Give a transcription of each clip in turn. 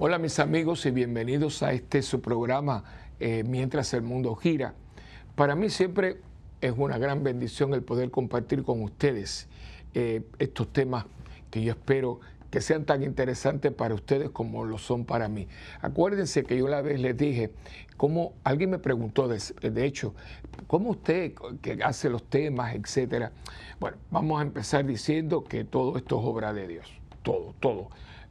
Hola mis amigos y bienvenidos a este su programa eh, Mientras el mundo gira. Para mí siempre es una gran bendición el poder compartir con ustedes eh, estos temas que yo espero que sean tan interesantes para ustedes como lo son para mí. Acuérdense que yo la vez les dije, como alguien me preguntó, de, de, hecho, ¿cómo usted que hace los temas, etcétera? Bueno, vamos a empezar diciendo que todo esto es obra de Dios, todo, todo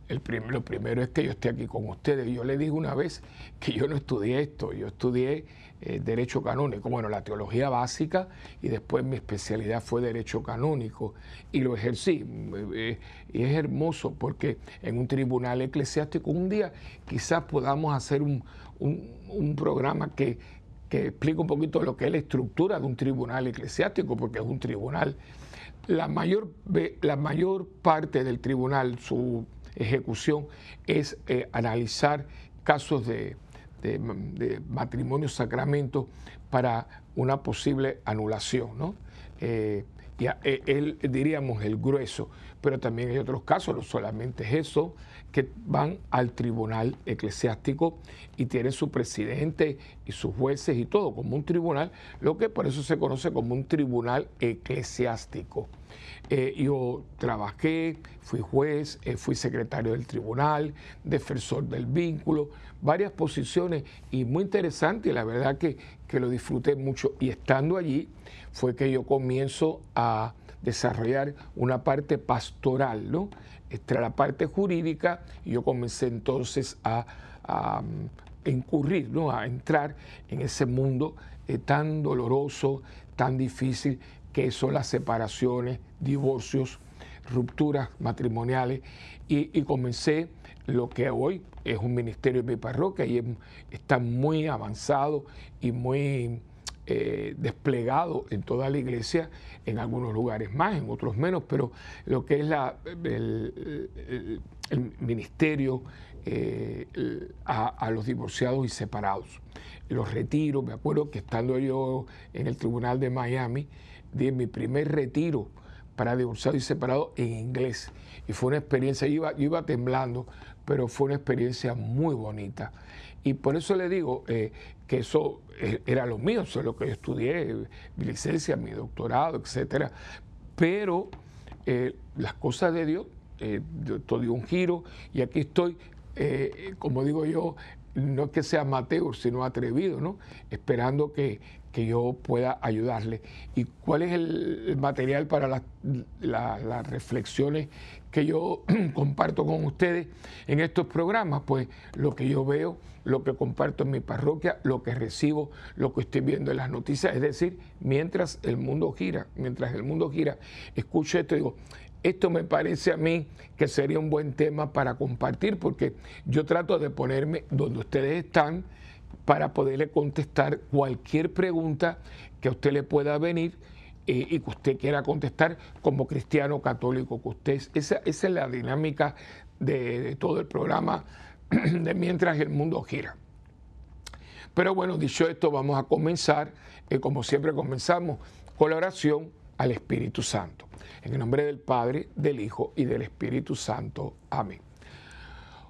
lo primero es que yo esté aquí con ustedes. Yo le dije una vez que yo no estudié esto, yo estudié eh, Derecho Canónico, bueno, la teología básica y después mi especialidad fue Derecho Canónico y lo ejercí. Eh, y es hermoso porque en un tribunal eclesiástico un día quizás podamos hacer un, programa que, que explique un poquito lo que es la estructura de un tribunal eclesiástico, porque es un tribunal. La mayor, la mayor parte del tribunal, su ejecución es eh, analizar casos de, matrimonio sacramento para una posible anulación. ¿no? Eh, ya, eh, él, diríamos, el grueso, pero también hay otros casos, no solamente es eso, que van al tribunal eclesiástico y tienen su presidente y sus jueces y todo, como un tribunal, lo que por eso se conoce como un tribunal eclesiástico. Eh, yo trabajé, fui juez, eh, fui secretario del tribunal, defensor del vínculo, varias posiciones y muy interesante la verdad que, que lo disfruté mucho. Y estando allí fue que yo comienzo a desarrollar una parte pastoral, ¿no? Esta la parte jurídica y yo comencé entonces a, incurrir, ¿no? A entrar en ese mundo eh, tan doloroso, tan difícil que son las separaciones, divorcios, rupturas matrimoniales y, comencé lo que hoy es un ministerio de mi parroquia y está muy avanzado y muy eh, desplegado en toda la iglesia, en algunos lugares más, en otros menos, pero lo que es el, ministerio eh, a, a, los divorciados y separados. Los retiros, me acuerdo que estando yo en el tribunal de Miami, di mi primer retiro para divorciados y separados en inglés. Y fue una experiencia, yo iba, iba temblando, pero fue una experiencia muy bonita. Y por eso le digo eh, que eso eh, era lo mío, eso es lo que yo estudié, mi licencia, mi doctorado, etcétera. Pero eh, las cosas de Dios, todo dio un giro y aquí estoy, como digo yo, no es que sea amateur, sino atrevido, ¿no? Esperando que, que yo pueda ayudarle. ¿Y cuál es el, material para las reflexiones que yo comparto con ustedes en estos programas? Pues lo que yo veo, lo que comparto en mi parroquia, lo que recibo, lo que estoy viendo en las noticias. Es decir, mientras el mundo gira, mientras el mundo gira, escucho esto y digo, esto me parece a mí que sería un buen tema para compartir porque yo trato de ponerme donde ustedes están para poderle contestar cualquier pregunta que a usted le pueda venir eh, y que usted quiera contestar como cristiano católico que usted es. Esa, es la dinámica de, todo el programa de Mientras el Mundo Gira. Pero bueno, dicho esto, vamos a comenzar, eh, como siempre comenzamos, con la oración al Espíritu Santo. En el nombre del Padre, del Hijo y del Espíritu Santo. Amén.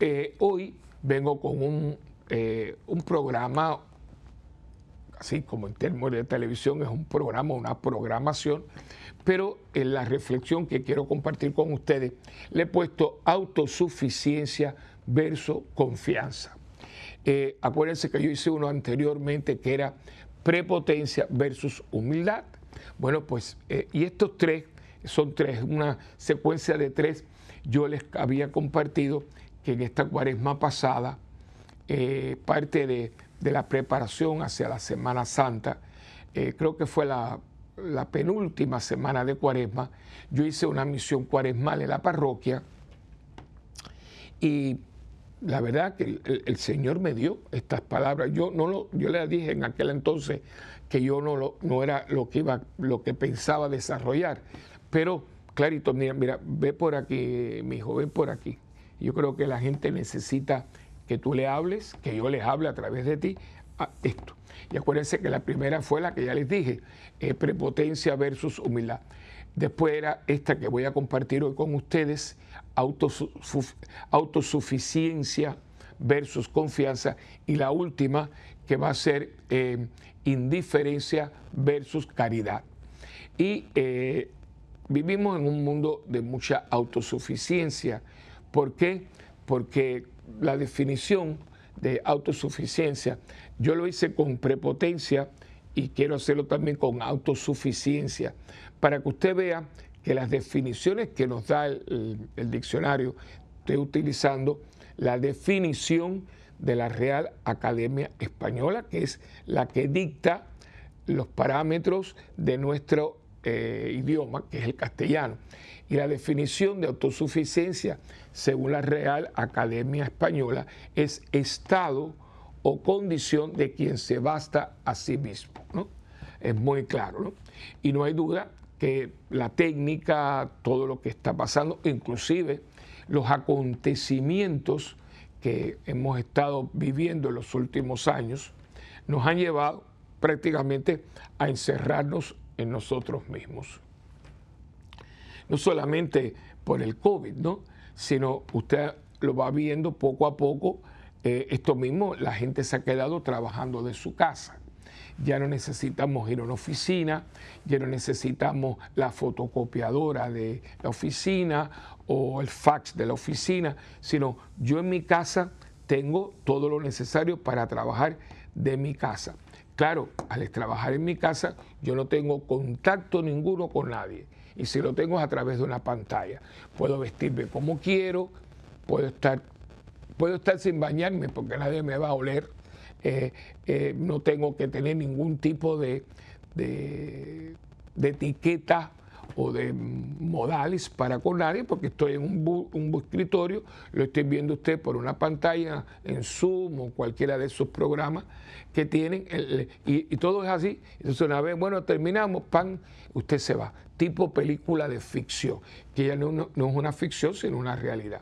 eh, hoy vengo con un, eh, un programa, así como en términos de televisión es un programa, una programación, pero en la reflexión que quiero compartir con ustedes le he puesto autosuficiencia versus confianza. Eh, acuérdense que yo hice uno anteriormente que era prepotencia versus humildad. Bueno, pues, eh, y estos tres, son tres, una secuencia de tres, yo les había compartido que en esta cuaresma pasada, eh, parte de, la preparación hacia la Semana Santa, creo que fue la, la penúltima semana de cuaresma, yo hice una misión cuaresmal en la parroquia y la verdad que el, Señor me dio estas palabras. Yo no lo, yo le dije en aquel entonces que yo no, lo, no era lo que iba, lo que pensaba desarrollar. Pero, clarito, mira, mira, ve por aquí, mi hijo, ve por aquí. Yo creo que la gente necesita que tú le hables, que yo les hable a través de ti a esto. Y acuérdense que la primera fue la que ya les dije, eh, prepotencia versus humildad. Después era esta que voy a compartir hoy con ustedes, autosuficiencia versus confianza. Y la última que va a ser eh, indiferencia versus caridad. Y eh, vivimos en un mundo de mucha autosuficiencia. ¿Por qué? Porque la definición de autosuficiencia, yo lo hice con prepotencia y quiero hacerlo también con autosuficiencia para que usted vea que las definiciones que nos da el, diccionario, estoy utilizando la definición de la Real Academia Española, que es la que dicta los parámetros de nuestro eh, idioma, que es el castellano. Y la definición de autosuficiencia, según la Real Academia Española, es estado o condición de quien se basta a sí mismo. ¿no? Es muy claro. ¿no? Y no hay duda que la técnica, todo lo que está pasando, inclusive los acontecimientos que hemos estado viviendo en los últimos años, nos han llevado prácticamente a encerrarnos en nosotros mismos. No solamente por el COVID, ¿no? Sino usted lo va viendo poco a poco, eh, esto mismo, la gente se ha quedado trabajando de su casa ya no necesitamos ir a una oficina, ya no necesitamos la fotocopiadora de la oficina o el fax de la oficina, sino yo en mi casa tengo todo lo necesario para trabajar de mi casa. Claro, al trabajar en mi casa yo no tengo contacto ninguno con nadie. Y si lo tengo es a través de una pantalla. Puedo vestirme como quiero, puedo estar, puedo estar sin bañarme porque nadie me va a oler eh, eh, no tengo que tener ningún tipo de, de, etiqueta o de modales para con nadie, porque estoy en un, un escritorio, lo estoy viendo usted por una pantalla en Zoom o cualquiera de esos programas que tienen, y, todo es así. Entonces una vez, bueno, terminamos, pan, usted se va. Tipo película de ficción, que ya no, es una ficción, sino una realidad.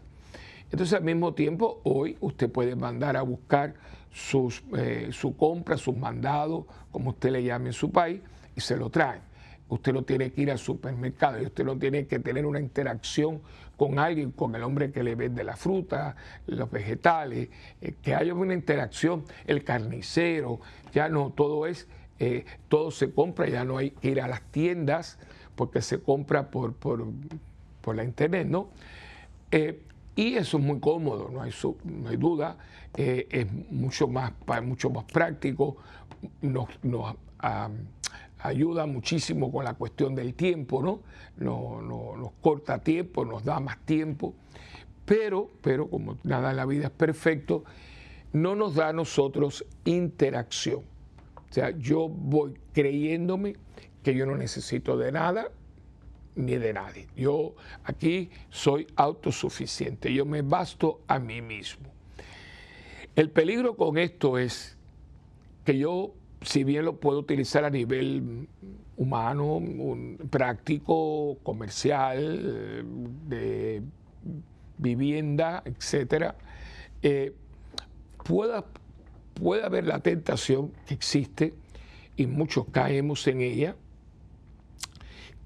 Entonces al mismo tiempo, hoy usted puede mandar a buscar sus, eh, su compra, sus mandados, como usted le llame en su país, y se lo traen. Usted no tiene que ir al supermercado y usted no tiene que tener una interacción con alguien, con el hombre que le vende la fruta, los vegetales, eh, que haya una interacción, el carnicero, ya no, todo es, eh, todo se compra, ya no hay que ir a las tiendas porque se compra por, por, por la internet, ¿no? Y eso es muy cómodo, no hay, duda, eh, es mucho más, mucho más práctico, nos, ayuda muchísimo con la cuestión del tiempo, ¿no? nos corta tiempo, nos da más tiempo, pero, pero como nada en la vida es perfecto, no nos da a nosotros interacción. O sea, yo voy creyéndome que yo no necesito de nada, ni de nadie. Yo aquí soy autosuficiente, yo me basto a mí mismo. El peligro con esto es que yo, si bien lo puedo utilizar a nivel humano, práctico, comercial, de vivienda, etcétera, eh, pueda, haber la tentación que existe, y muchos caemos en ella,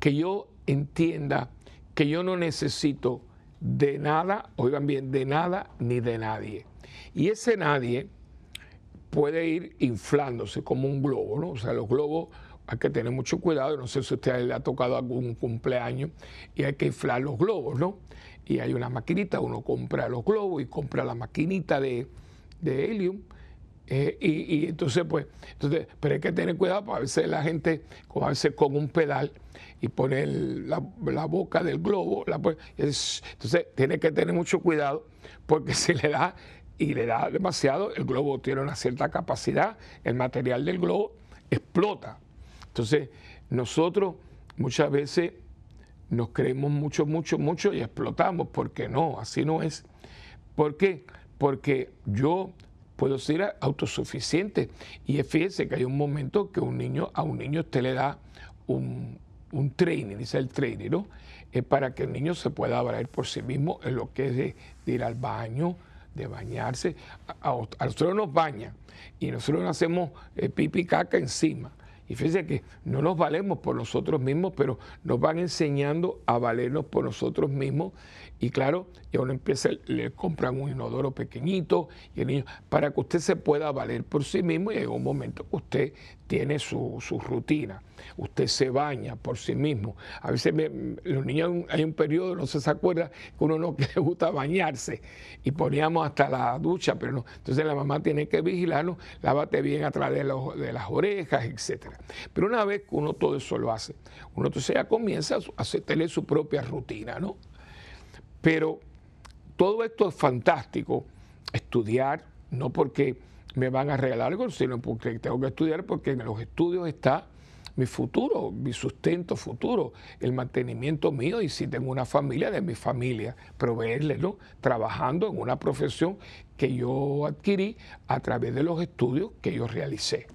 que yo entienda que yo no necesito de nada, oigan bien, de nada ni de nadie. Y ese nadie puede ir inflándose como un globo, ¿no? O sea, los globos hay que tener mucho cuidado, no sé si a usted le ha tocado algún cumpleaños y hay que inflar los globos, ¿no? Y hay una maquinita, uno compra los globos y compra la maquinita de, de helium Eh, y, entonces, pues, entonces, pero hay que tener cuidado, porque a veces la gente, como a veces con un pedal y pone la, boca del globo, la, entonces tiene que tener mucho cuidado, porque si le da y le da demasiado, el globo tiene una cierta capacidad, el material del globo explota. Entonces, nosotros muchas veces nos creemos mucho, mucho, mucho y explotamos, porque no, así no es. ¿Por qué? Porque yo puedo ser autosuficiente. Y fíjese que hay un momento que un niño, a un niño usted le da un, un training, dice el trainer, ¿no? Es para que el niño se pueda valer por sí mismo en lo que es de, ir al baño, de bañarse. A, nosotros nos bañan y nosotros nos hacemos eh, pipi caca encima. Y fíjense que no nos valemos por nosotros mismos, pero nos van enseñando a valernos por nosotros mismos. Y claro, ya uno empieza, le compran un inodoro pequeñito y el niño, para que usted se pueda valer por sí mismo y en un momento usted tiene su, rutina, usted se baña por sí mismo. A veces los niños hay un periodo, no se, acuerda, que uno no le gusta bañarse y poníamos hasta la ducha, pero no. Entonces la mamá tiene que vigilarnos, lávate bien a través de, de las orejas, etcétera. Pero una vez que uno todo eso lo hace, uno entonces ya comienza a tener su propia rutina, ¿no? Pero todo esto es fantástico, estudiar, no porque me van a regalar algo, sino porque tengo que estudiar porque en los estudios está mi futuro, mi sustento futuro, el mantenimiento mío y si tengo una familia, de mi familia, proveerle, ¿no? Trabajando en una profesión que yo adquirí a través de los estudios que yo realicé.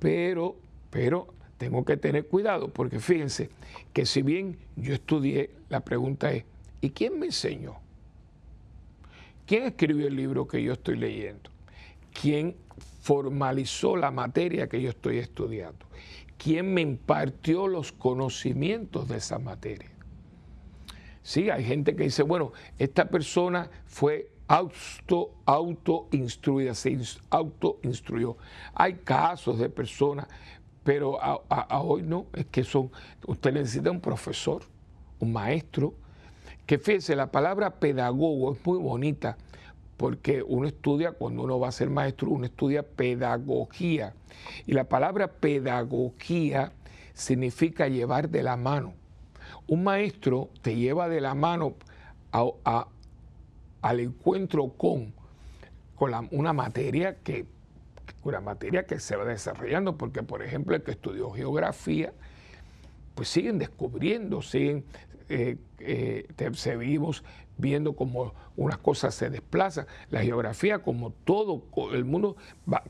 Pero, pero tengo que tener cuidado porque fíjense que si bien yo estudié, la pregunta es, ¿y quién me enseñó? ¿Quién escribió el libro que yo estoy leyendo? ¿Quién formalizó la materia que yo estoy estudiando? ¿Quién me impartió los conocimientos de esa materia? Sí, hay gente que dice, bueno, esta persona fue auto, auto instruida, se auto instruyó. Hay casos de personas, pero a, hoy no, es que son, usted necesita un profesor, un maestro, que fíjese, la palabra pedagogo es muy bonita, porque uno estudia, cuando uno va a ser maestro, uno estudia pedagogía. Y la palabra pedagogía significa llevar de la mano. Un maestro te lleva de la mano al encuentro con, con una materia que una materia que se va desarrollando, porque por ejemplo el que estudió geografía, pues siguen descubriendo, siguen, eh, eh, seguimos viendo cómo unas cosas se desplazan. La geografía, como todo el mundo,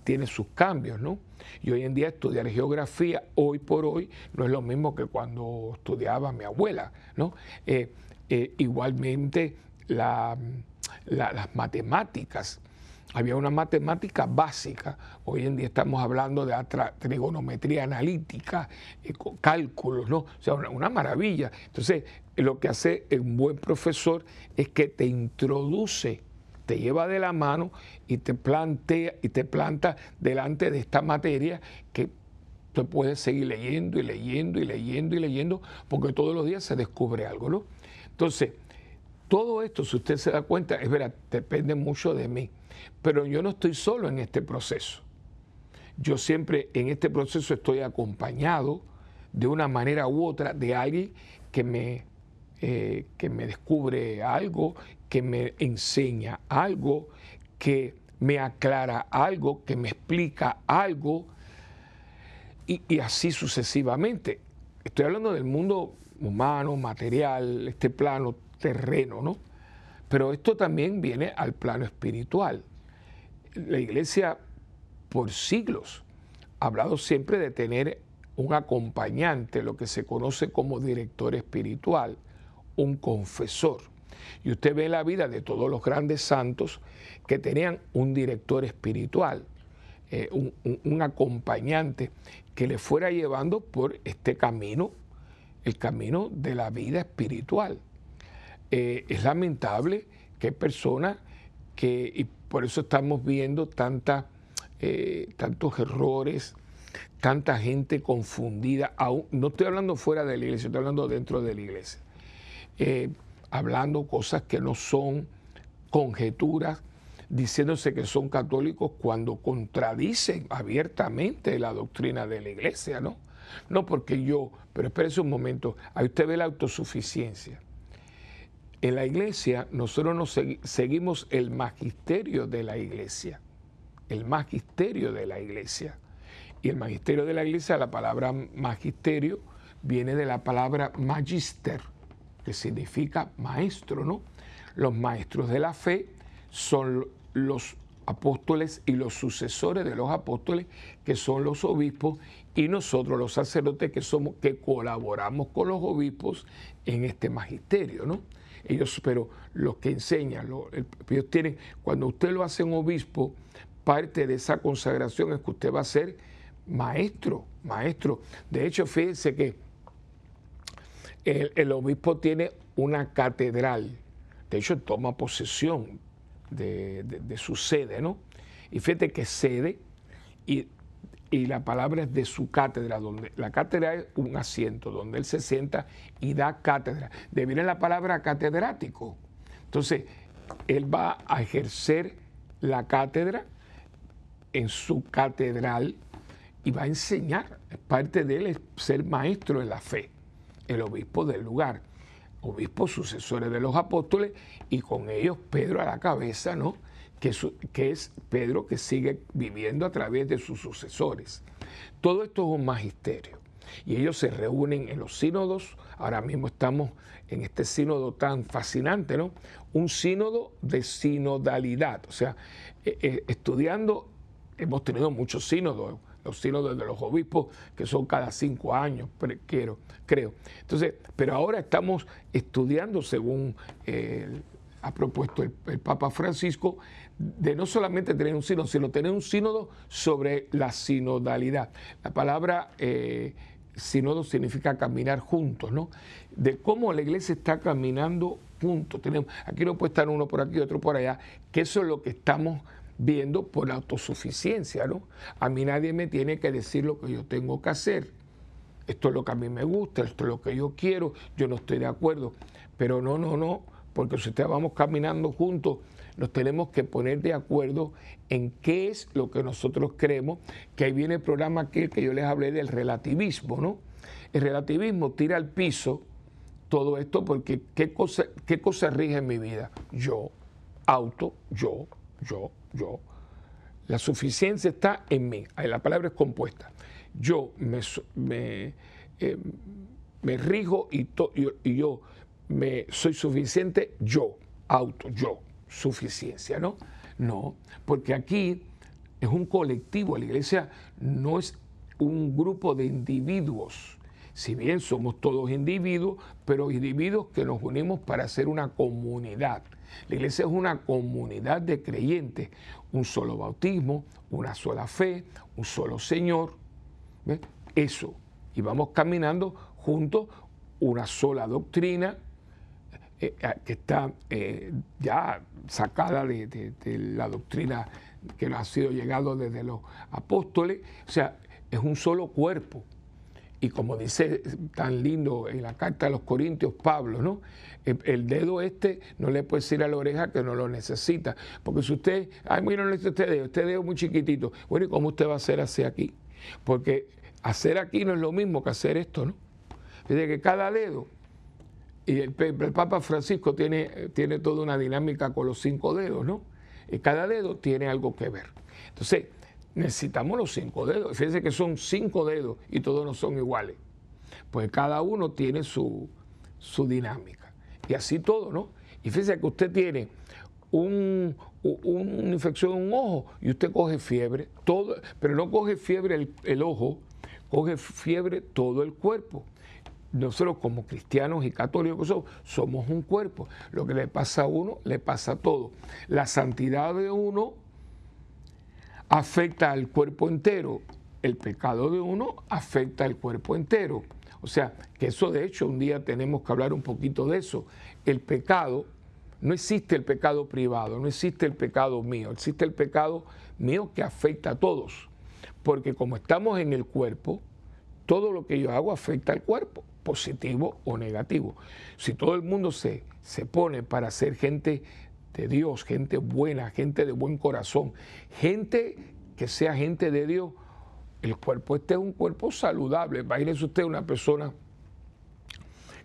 tiene sus cambios, ¿no? Y hoy en día estudiar geografía, hoy por hoy, no es lo mismo que cuando estudiaba mi abuela, ¿no? Eh, igualmente, la, las matemáticas. Había una matemática básica, hoy en día estamos hablando de trigonometría analítica, eh, cálculos, ¿no? O sea, una, maravilla. Entonces, lo que hace un buen profesor es que te introduce, te lleva de la mano y te plantea y te planta delante de esta materia que tú puedes seguir leyendo y leyendo y leyendo y leyendo, porque todos los días se descubre algo, ¿no? Entonces, todo esto, si usted se da cuenta, es verdad, depende mucho de mí. Pero yo no estoy solo en este proceso. Yo siempre en este proceso estoy acompañado de una manera u otra de alguien que me, eh, que me descubre algo, que me enseña algo, que me aclara algo, que me explica algo, y, y así sucesivamente. Estoy hablando del mundo humano, material, este plano terreno, ¿no? Pero esto también viene al plano espiritual. La iglesia por siglos ha hablado siempre de tener un acompañante, lo que se conoce como director espiritual, un confesor. Y usted ve la vida de todos los grandes santos que tenían un director espiritual, eh, un, un acompañante que le fuera llevando por este camino, el camino de la vida espiritual. Eh, es lamentable que personas que, y por eso estamos viendo tanta, eh, tantos errores, tanta gente confundida, aún, no estoy hablando fuera de la iglesia, estoy hablando dentro de la iglesia, eh, hablando cosas que no son conjeturas diciéndose que son católicos cuando contradicen abiertamente la doctrina de la iglesia, ¿no? No porque yo, pero espérese un momento, ahí usted ve la autosuficiencia. En la iglesia nosotros nos seguimos el magisterio de la iglesia, el magisterio de la iglesia. Y el magisterio de la iglesia, la palabra magisterio, viene de la palabra magister, que significa maestro, ¿no? Los maestros de la fe son los apóstoles y los sucesores de los apóstoles, que son los obispos, y nosotros los sacerdotes que somos, que colaboramos con los obispos en este magisterio, ¿no? Ellos, pero los que enseñan, ellos tienen, cuando usted lo hace en obispo, parte de esa consagración es que usted va a ser maestro, maestro. De hecho, fíjense que el, obispo tiene una catedral, de hecho toma posesión de, su sede, ¿no? Y fíjate que sede y, la palabra es de su cátedra, donde la cátedra es un asiento, donde él se sienta y da cátedra. De viene la palabra catedrático. Entonces, él va a ejercer la cátedra en su catedral y va a enseñar. Parte de él es ser maestro de la fe, el obispo del lugar, obispos sucesores de los apóstoles y con ellos Pedro a la cabeza, ¿no? Que, es Pedro que sigue viviendo a través de sus sucesores. Todo esto es un magisterio y ellos se reúnen en los sínodos. Ahora mismo estamos en este sínodo tan fascinante, ¿no? Un sínodo de sinodalidad, o sea, eh, eh, estudiando, hemos tenido muchos sínodos, los sínodos de los obispos, que son cada cinco años, quiero, creo. Entonces, pero ahora estamos estudiando, según eh, ha propuesto el, Papa Francisco, de no solamente tener un sínodo, sino tener un sínodo sobre la sinodalidad. La palabra eh, sínodo significa caminar juntos, ¿no? De cómo la iglesia está caminando juntos. Tenemos, aquí no puede estar uno por aquí, otro por allá, que eso es lo que estamos viendo por autosuficiencia, ¿no? A mí nadie me tiene que decir lo que yo tengo que hacer. Esto es lo que a mí me gusta, esto es lo que yo quiero, yo no estoy de acuerdo. Pero no, no, no, porque si ustedes vamos caminando juntos, nos tenemos que poner de acuerdo en qué es lo que nosotros creemos, que ahí viene el programa aquel que yo les hablé del relativismo, ¿no? El relativismo tira al piso todo esto porque ¿qué cosa, qué cosa rige en mi vida? Yo, auto, yo, yo, yo. La suficiencia está en mí. La palabra es compuesta. Yo me, me, eh, me rijo y, y, yo me soy suficiente, yo, auto, yo, suficiencia, ¿no? No, porque aquí es un colectivo, la iglesia no es un grupo de individuos. Si bien somos todos individuos, pero individuos que nos unimos para hacer una comunidad. La iglesia es una comunidad de creyentes, un solo bautismo, una sola fe, un solo Señor. Eso. Y vamos caminando juntos una sola doctrina eh, que está eh, ya sacada de, la doctrina que nos ha sido llegado desde los apóstoles. O sea, es un solo cuerpo. Y como dice tan lindo en la carta de los Corintios Pablo, ¿no? El, dedo este no le puede decir a la oreja que no lo necesita. Porque si usted, ay, mira, no necesita este dedo, este dedo muy chiquitito. Bueno, ¿y cómo usted va a hacer así aquí? Porque hacer aquí no es lo mismo que hacer esto, ¿no? Desde que cada dedo, y el, Papa Francisco tiene, tiene toda una dinámica con los cinco dedos, ¿no? Y cada dedo tiene algo que ver. Entonces, necesitamos los cinco dedos. Fíjense que son cinco dedos y todos no son iguales. Pues cada uno tiene su, dinámica. Y así todo, ¿no? Y fíjense que usted tiene un, una infección en un ojo y usted coge fiebre, todo, pero no coge fiebre el, el ojo, coge fiebre todo el cuerpo nosotros como cristianos y católicos somos, somos un cuerpo. Lo que le pasa a uno, le pasa a todo. La santidad de uno afecta al cuerpo entero. El pecado de uno afecta al cuerpo entero. O sea, que eso de hecho un día tenemos que hablar un poquito de eso. El pecado, no existe el pecado privado, no existe el pecado mío, existe el pecado mío que afecta a todos. Porque como estamos en el cuerpo, todo lo que yo hago afecta al cuerpo, positivo o negativo. Si todo el mundo se, se pone para ser gente de Dios, gente buena, gente de buen corazón, gente que sea gente de Dios, el cuerpo este es un cuerpo saludable. Imagínese usted una persona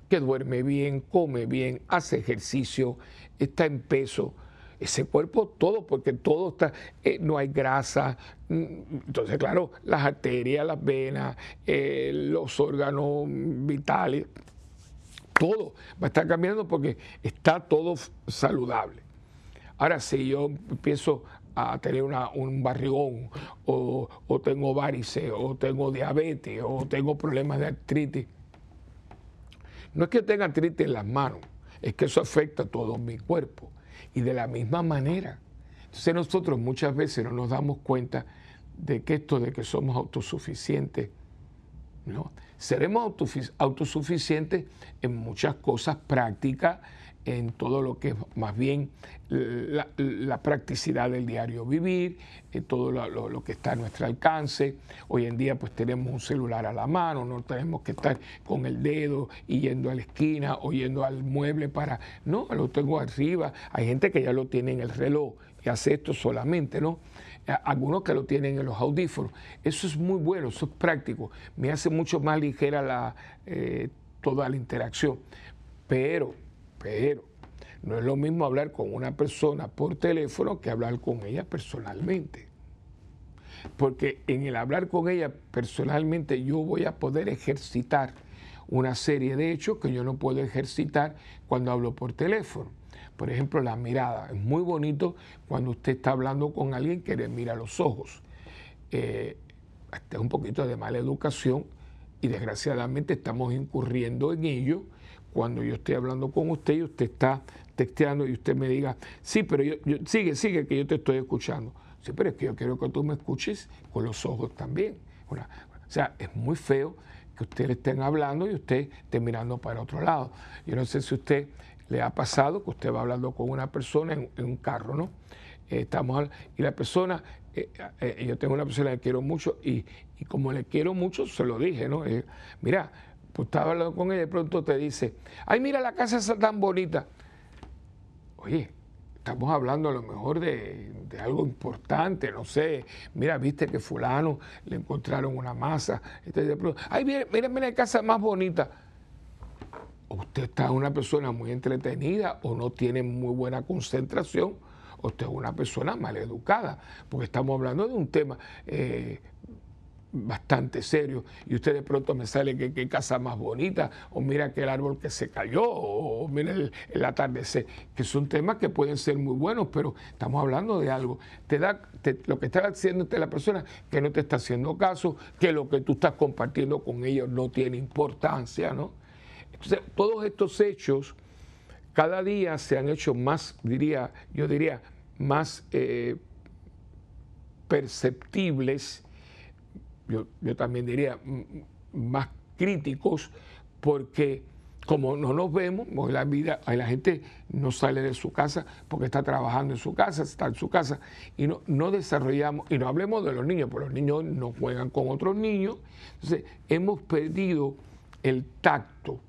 que duerme bien, come bien, hace ejercicio, está en peso. Ese cuerpo todo, porque todo está, eh, no hay grasa. Mm, entonces, claro, las arterias, las venas, eh, los órganos vitales, todo va a estar cambiando porque está todo saludable. Ahora, si yo empiezo a tener un barrigón, o, tengo varices, o tengo diabetes, o tengo problemas de artritis, no es que tenga artritis en las manos, es que eso afecta a todo mi cuerpo. Y de la misma manera. Entonces nosotros muchas veces no nos damos cuenta de que esto de que somos autosuficientes, ¿no? seremos autosuficientes en muchas cosas prácticas, en todo lo que es más bien la, practicidad del diario vivir, en todo lo, que está a nuestro alcance. Hoy en día pues tenemos un celular a la mano, no tenemos que estar con el dedo y yendo a la esquina o yendo al mueble para, no, lo tengo arriba. Hay gente que ya lo tiene en el reloj y hace esto solamente, ¿no? algunos que lo tienen en los audífonos. Eso es muy bueno, eso es práctico. Me hace mucho más ligera la, eh, toda la interacción. Pero, pero, no es lo mismo hablar con una persona por teléfono que hablar con ella personalmente. Porque en el hablar con ella personalmente yo voy a poder ejercitar una serie de hechos que yo no puedo ejercitar cuando hablo por teléfono. Por ejemplo, la mirada. Es muy bonito cuando usted está hablando con alguien que le mira los ojos. Eh, este es un poquito de mala educación y desgraciadamente estamos incurriendo en ello cuando yo estoy hablando con usted y usted está texteando y usted me diga, sí, pero yo, sigue, sigue, que yo te estoy escuchando. Sí, pero es que yo quiero que tú me escuches con los ojos también. o sea, es muy feo que usted le estén hablando y usted esté mirando para otro lado. Yo no sé si usted le ha pasado que usted va hablando con una persona en, un carro, ¿no? Eh, estamos y la persona, eh, eh, yo tengo una persona que quiero mucho y, y, como le quiero mucho, se lo dije, ¿no? mira, pues estaba hablando con ella y de pronto te dice, ay, mira la casa está tan bonita. Oye, estamos hablando a lo mejor de, algo importante, no sé, mira, viste que fulano le encontraron una masa, este, ay, mira, mira, mira la casa más bonita. Usted está una persona muy entretenida o no tiene muy buena concentración, o usted es una persona mal educada, porque estamos hablando de un tema eh, bastante serio y usted de pronto me sale que qué casa más bonita o mira que el árbol que se cayó o mira el, atardecer, que son temas que pueden ser muy buenos, pero estamos hablando de algo. Te da lo que está haciendo la persona que no te está haciendo caso, que lo que tú estás compartiendo con ellos no tiene importancia, ¿no? Entonces, todos estos hechos cada día se han hecho más, diría, yo diría, más eh, perceptibles yo, también diría, más críticos, porque como no nos vemos, pues la vida, la gente no sale de su casa porque está trabajando en su casa, está en su casa, y no, no desarrollamos, y no hablemos de los niños, porque los niños no juegan con otros niños, entonces hemos perdido el tacto,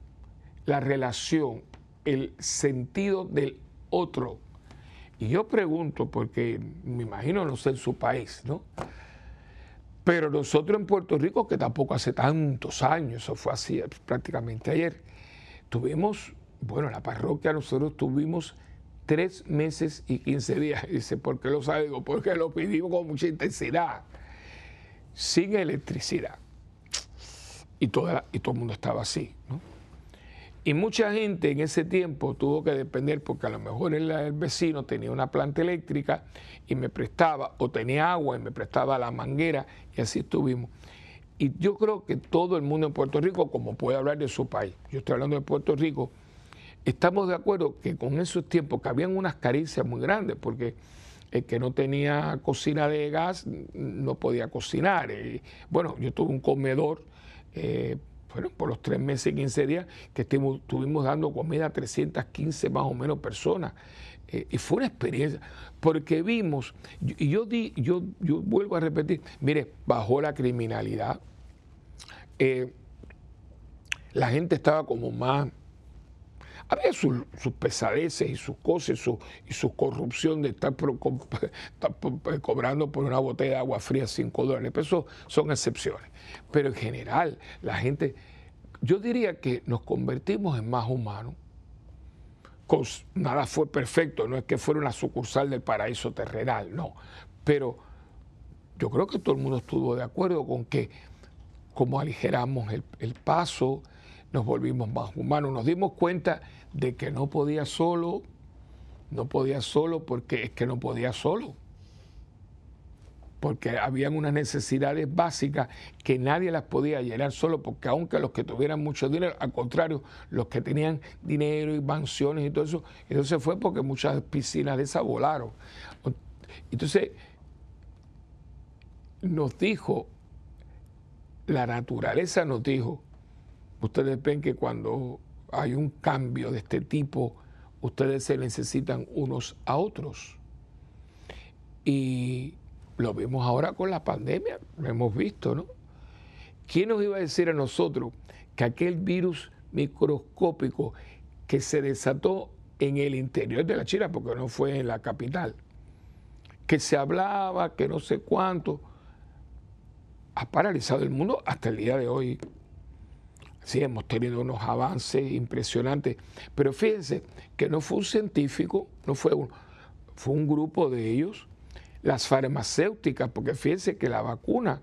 la relación, el sentido del otro. Y yo pregunto, porque me imagino no sé en su país, ¿no? Pero nosotros en Puerto Rico, que tampoco hace tantos años, eso fue así prácticamente ayer, tuvimos, bueno, la parroquia nosotros tuvimos tres meses y quince días. Dice, ¿por qué lo sabe? porque lo pedimos con mucha intensidad, sin electricidad. Y, y todo el mundo estaba así, ¿no? Y mucha gente en ese tiempo tuvo que depender porque a lo mejor el, vecino tenía una planta eléctrica y me prestaba, o tenía agua y me prestaba la manguera, y así estuvimos. Y yo creo que todo el mundo en Puerto Rico, como puede hablar de su país, yo estoy hablando de Puerto Rico, estamos de acuerdo que con esos tiempos que habían unas caricias muy grandes, porque el que no tenía cocina de gas no podía cocinar. Bueno, yo tuve un comedor. Eh, bueno, por los tres meses y 15 días que estuvimos, dando comida a 315 más o menos personas. Eh, y fue una experiencia, porque vimos, y yo, di, yo, yo vuelvo a repetir, mire, bajó la criminalidad, eh, la gente estaba como más, había sus, pesadeces y sus cosas y su, corrupción de estar, cobrando por una botella de agua fría 5 dólares, pero eso son excepciones. Pero en general, la gente, yo diría que nos convertimos en más humanos. nada fue perfecto, no es que fuera una sucursal del paraíso terrenal, no. Pero yo creo que todo el mundo estuvo de acuerdo con que como aligeramos el paso, nos volvimos más humanos, nos dimos cuenta de que no podía solo, no podía solo porque es que no podía solo, porque habían unas necesidades básicas que nadie las podía llenar solo, porque aunque los que tuvieran mucho dinero, al contrario, los que tenían dinero y mansiones y todo eso, se fue porque muchas piscinas de esas volaron. Entonces, nos dijo, la naturaleza nos dijo, Ustedes ven que cuando hay un cambio de este tipo, ustedes se necesitan unos a otros. Y lo vemos ahora con la pandemia, lo hemos visto, ¿no? ¿Quién nos iba a decir a nosotros que aquel virus microscópico que se desató en el interior de la China, porque no fue en la capital, que se hablaba, que no sé cuánto, ha paralizado el mundo hasta el día de hoy. Sí, hemos tenido unos avances impresionantes, pero fíjense que no fue un científico, no fue uno, fue un grupo de ellos, las farmacéuticas, porque fíjense que la vacuna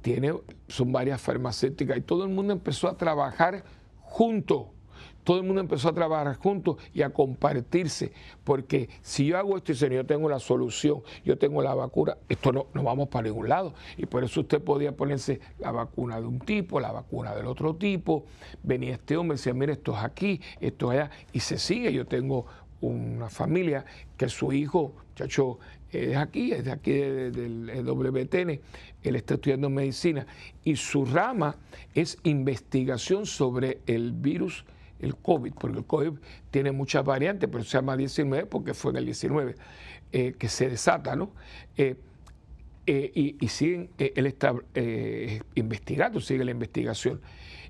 tiene, son varias farmacéuticas y todo el mundo empezó a trabajar junto todo el mundo empezó a trabajar juntos y a compartirse, porque si yo hago esto y yo tengo la solución, yo tengo la vacuna, esto no, vamos para ningún lado. Y por eso usted podía ponerse la vacuna de un tipo, la vacuna del otro tipo, venía este hombre, decía, mire, esto es aquí, esto es allá, y se sigue. Yo tengo una familia que su hijo, muchacho, es aquí, es de aquí del WTN, él está estudiando medicina y su rama es investigación sobre el virus el COVID, porque el COVID tiene muchas variantes, pero se llama 19 porque fue en el 19 eh, que se desata, ¿no? Eh, eh, y, y, siguen, él está investigando, sigue la investigación.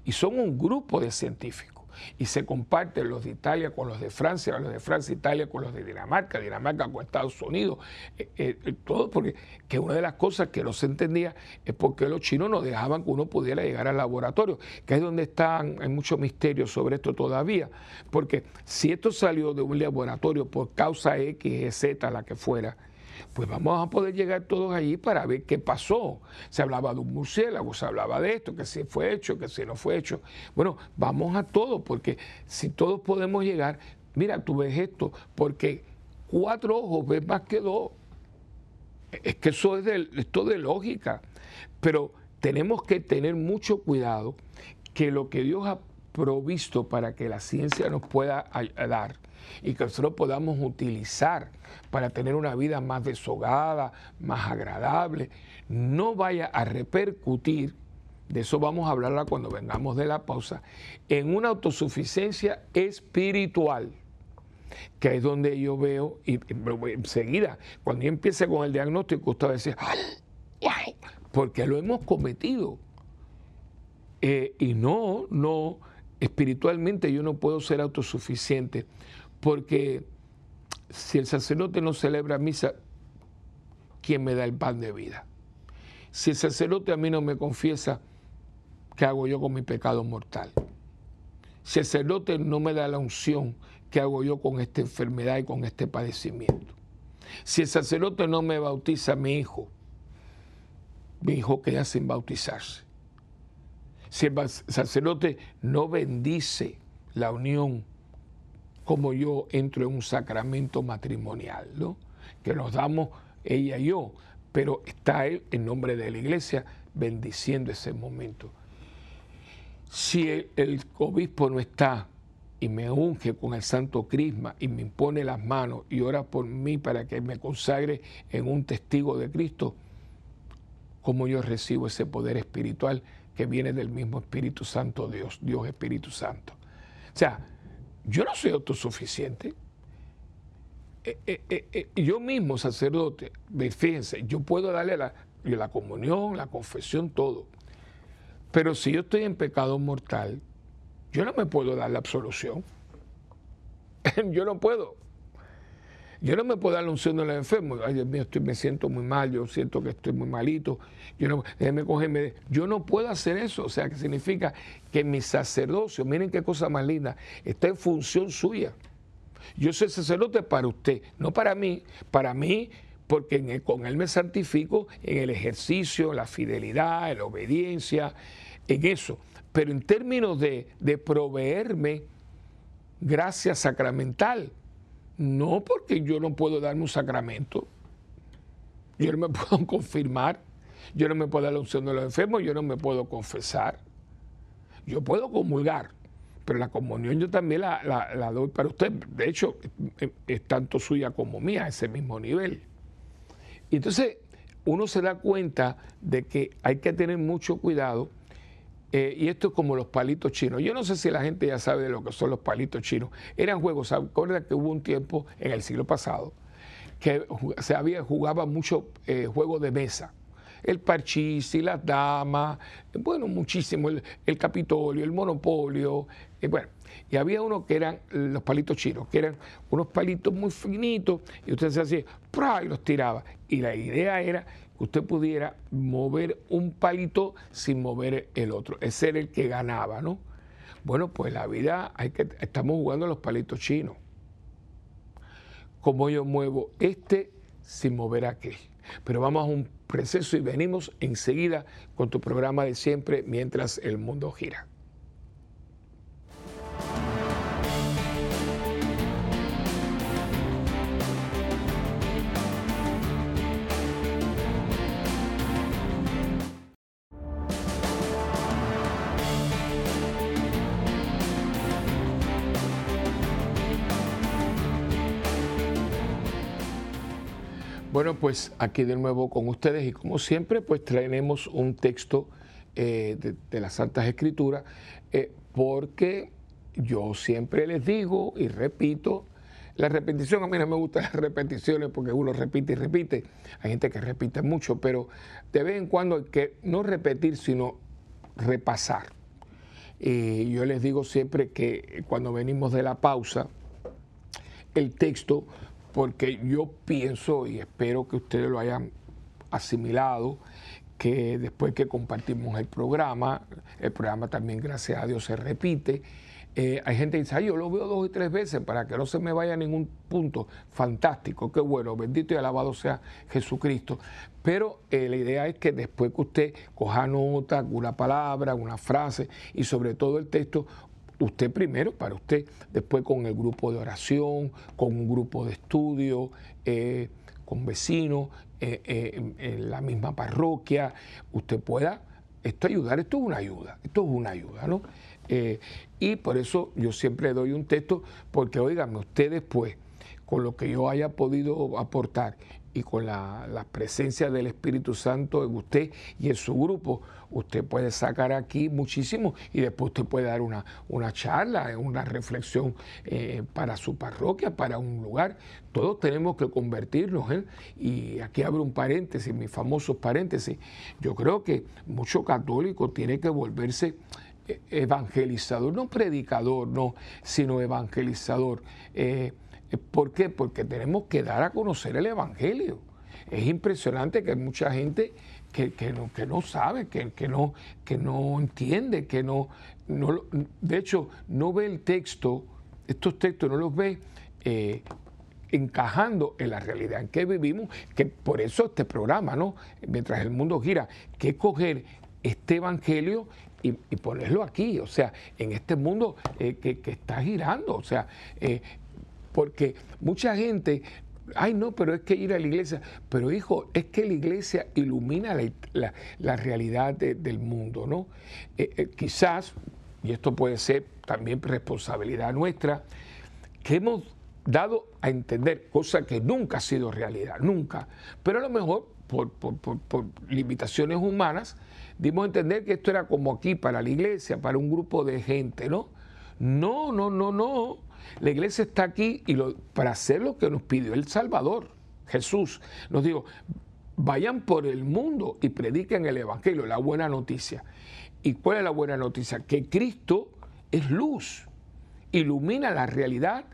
Y son un grupo de científicos y se comparten los de Italia con los de Francia, los de Francia Italia con los de Dinamarca, Dinamarca con Estados Unidos, eh, eh, todo porque que una de las cosas que no se entendía es porque los chinos no dejaban que uno pudiera llegar al laboratorio, que es donde están, hay mucho misterio sobre esto todavía, porque si esto salió de un laboratorio por causa X, Z, la que fuera, pues vamos a poder llegar todos allí para ver qué pasó. Se hablaba de un murciélago, se hablaba de esto, que si fue hecho, que si no fue hecho. Bueno, vamos a todo, porque si todos podemos llegar, mira, tú ves esto, porque cuatro ojos ves más que dos. Es que eso es de, esto de lógica. Pero tenemos que tener mucho cuidado que lo que Dios ha provisto para que la ciencia nos pueda dar y que nosotros podamos utilizar para tener una vida más deshogada, más agradable, no vaya a repercutir, de eso vamos a hablarla cuando vengamos de la pausa, en una autosuficiencia espiritual que es donde yo veo, y enseguida, cuando yo empiece con el diagnóstico, usted va a decir, porque lo hemos cometido. Eh, y no, no, espiritualmente yo no puedo ser autosuficiente porque si el sacerdote no celebra misa, ¿quién me da el pan de vida? Si el sacerdote a mí no me confiesa, ¿qué hago yo con mi pecado mortal? Si el sacerdote no me da la unción, ¿qué hago yo con esta enfermedad y con este padecimiento? Si el sacerdote no me bautiza a mi hijo, mi hijo queda sin bautizarse. Si el sacerdote no bendice la unión como yo entro en un sacramento matrimonial, ¿no? Que nos damos ella y yo, pero está él en nombre de la iglesia bendiciendo ese momento. Si el, obispo no está y me unge con el santo crisma y me impone las manos y ora por mí para que me consagre en un testigo de Cristo, ¿cómo yo recibo ese poder espiritual que viene del mismo Espíritu Santo Dios, Dios Espíritu Santo? O sea, yo no soy autosuficiente. Eh, eh, eh, yo mismo, sacerdote, fíjense, yo puedo darle la, la comunión, la confesión, todo. Pero si yo estoy en pecado mortal, yo no me puedo dar la absolución. yo no puedo. Yo no me puedo dar la unción de los enfermos. Ay, Dios mío, estoy, me siento muy mal, yo siento que estoy muy malito. Yo no, déjeme cogerme. Yo no puedo hacer eso. O sea, que significa que mi sacerdocio, miren qué cosa más linda, está en función suya. Yo soy sacerdote para usted, no para mí. Para mí, porque con Él me santifico en el ejercicio, la fidelidad, en la obediencia, en eso. Pero en términos de proveerme gracia sacramental, no, porque yo no puedo darme un sacramento. Yo no me puedo confirmar. Yo no me puedo dar la unción de los enfermos. Yo no me puedo confesar. Yo puedo comulgar. Pero la comunión yo también la, doy para usted. De hecho, es, tanto suya como mía, ese mismo nivel. Y entonces uno se da cuenta de que hay que tener mucho cuidado eh, y esto es como los palitos chinos. Yo no sé si la gente ya sabe de lo que son los palitos chinos. Eran juegos, ¿se acuerda que hubo un tiempo en el siglo pasado que se había jugaba mucho eh, juego de mesa? El parchís y las damas, bueno, muchísimo, el, Capitolio, el Monopolio, eh, bueno. Y había uno que eran los palitos chinos, que eran unos palitos muy finitos, y usted se hacía, y los tiraba. Y la idea era usted pudiera mover un palito sin mover el otro, es ser el que ganaba, ¿no? Bueno, pues la vida hay que estamos jugando los palitos chinos. Como yo muevo este sin mover aquel. Pero vamos a un proceso y venimos enseguida con tu programa de siempre mientras el mundo gira. Bueno, pues aquí de nuevo con ustedes y como siempre, pues traemos un texto eh, de, las Santas Escrituras, eh, porque yo siempre les digo y repito, la repetición, a mí no me gustan las repeticiones porque uno repite y repite, hay gente que repite mucho, pero de vez en cuando hay que no repetir, sino repasar. Y yo les digo siempre que cuando venimos de la pausa, el texto porque yo pienso y espero que ustedes lo hayan asimilado, que después que compartimos el programa, el programa también gracias a Dios se repite, eh, hay gente que dice, yo lo veo dos y tres veces para que no se me vaya a ningún punto. Fantástico, qué bueno, bendito y alabado sea Jesucristo. Pero eh, la idea es que después que usted coja nota, una palabra, una frase y sobre todo el texto, usted primero para usted, después con el grupo de oración, con un grupo de estudio, eh, con vecinos, eh, eh, en, la misma parroquia, usted pueda esto ayudar, esto es una ayuda, esto es una ayuda, ¿no? y por eso yo siempre doy un texto, porque oígame, usted después, con lo que yo haya podido aportar y con la, presencia del Espíritu Santo en usted y en su grupo, usted puede sacar aquí muchísimo y después usted puede dar una, una charla, una reflexión eh, para su parroquia, para un lugar. Todos tenemos que convertirnos. ¿eh? Y aquí abro un paréntesis, mis famosos paréntesis. Yo creo que mucho católico tiene que volverse eh, evangelizador, no predicador, no, sino evangelizador. ¿Por qué? Porque tenemos que dar a conocer el Evangelio. Es impresionante que hay mucha gente que, no, que no, sabe, que, que, no, que no entiende, que no, no, de hecho, no ve el texto, estos textos no los ve eh, encajando en la realidad en que vivimos, que por eso este programa, ¿no? Mientras el mundo gira, que coger este evangelio y, ponerlo aquí, o sea, en este mundo eh, que, está girando, o sea, eh, porque mucha gente, ay no, pero es que ir a la iglesia, pero hijo, es que la iglesia ilumina la, realidad del mundo, ¿no? Eh, eh, quizás, y esto puede ser también responsabilidad nuestra, que hemos dado a entender, cosa que nunca ha sido realidad, nunca, pero a lo mejor por, por, limitaciones humanas, dimos a entender que esto era como aquí para la iglesia, para un grupo de gente, ¿no? No, no, no, no. La iglesia está aquí y para hacer lo que nos pidió el Salvador, Jesús. Nos dijo, vayan por el mundo y prediquen el Evangelio, la buena noticia. ¿Y cuál es la buena noticia? Que Cristo es luz, ilumina la realidad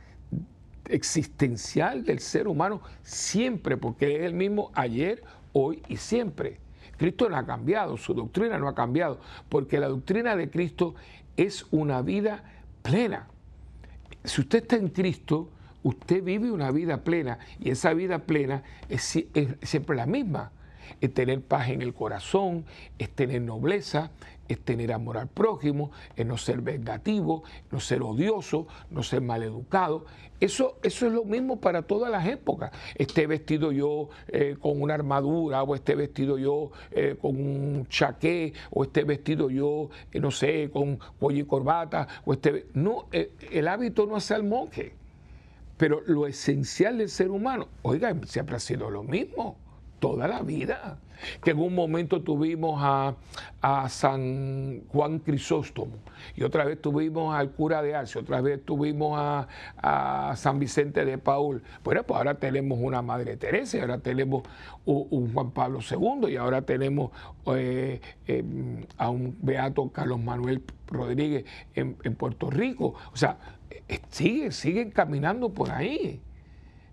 existencial del ser humano siempre, porque es el mismo ayer, hoy y siempre. Cristo no ha cambiado, su doctrina no ha cambiado, porque la doctrina de Cristo es una vida plena. Si usted está en Cristo, usted vive una vida plena y esa vida plena es, siempre la misma. Es tener paz en el corazón, es tener nobleza, es tener amor al prójimo, es no ser vengativo, no ser odioso, no ser maleducado. Eso, eso es lo mismo para todas las épocas. Esté vestido yo eh, con una armadura, o esté vestido yo eh, con un chaqué, o esté vestido yo, eh, no sé, con cuello y corbata, o esté... No, el hábito no hace al monje. Pero lo esencial del ser humano, oiga, siempre ha sido lo mismo, toda la vida. Que en un momento tuvimos a, San Juan Crisóstomo, y otra vez tuvimos al cura de Arce, otra vez tuvimos a, San Vicente de Paul. Bueno, pues ahora tenemos una Madre Teresa, y ahora tenemos un, Juan Pablo II, y ahora tenemos eh, em, a un Beato Carlos Manuel Rodríguez en, en Puerto Rico. O sea, eh, sigue, siguen caminando por ahí.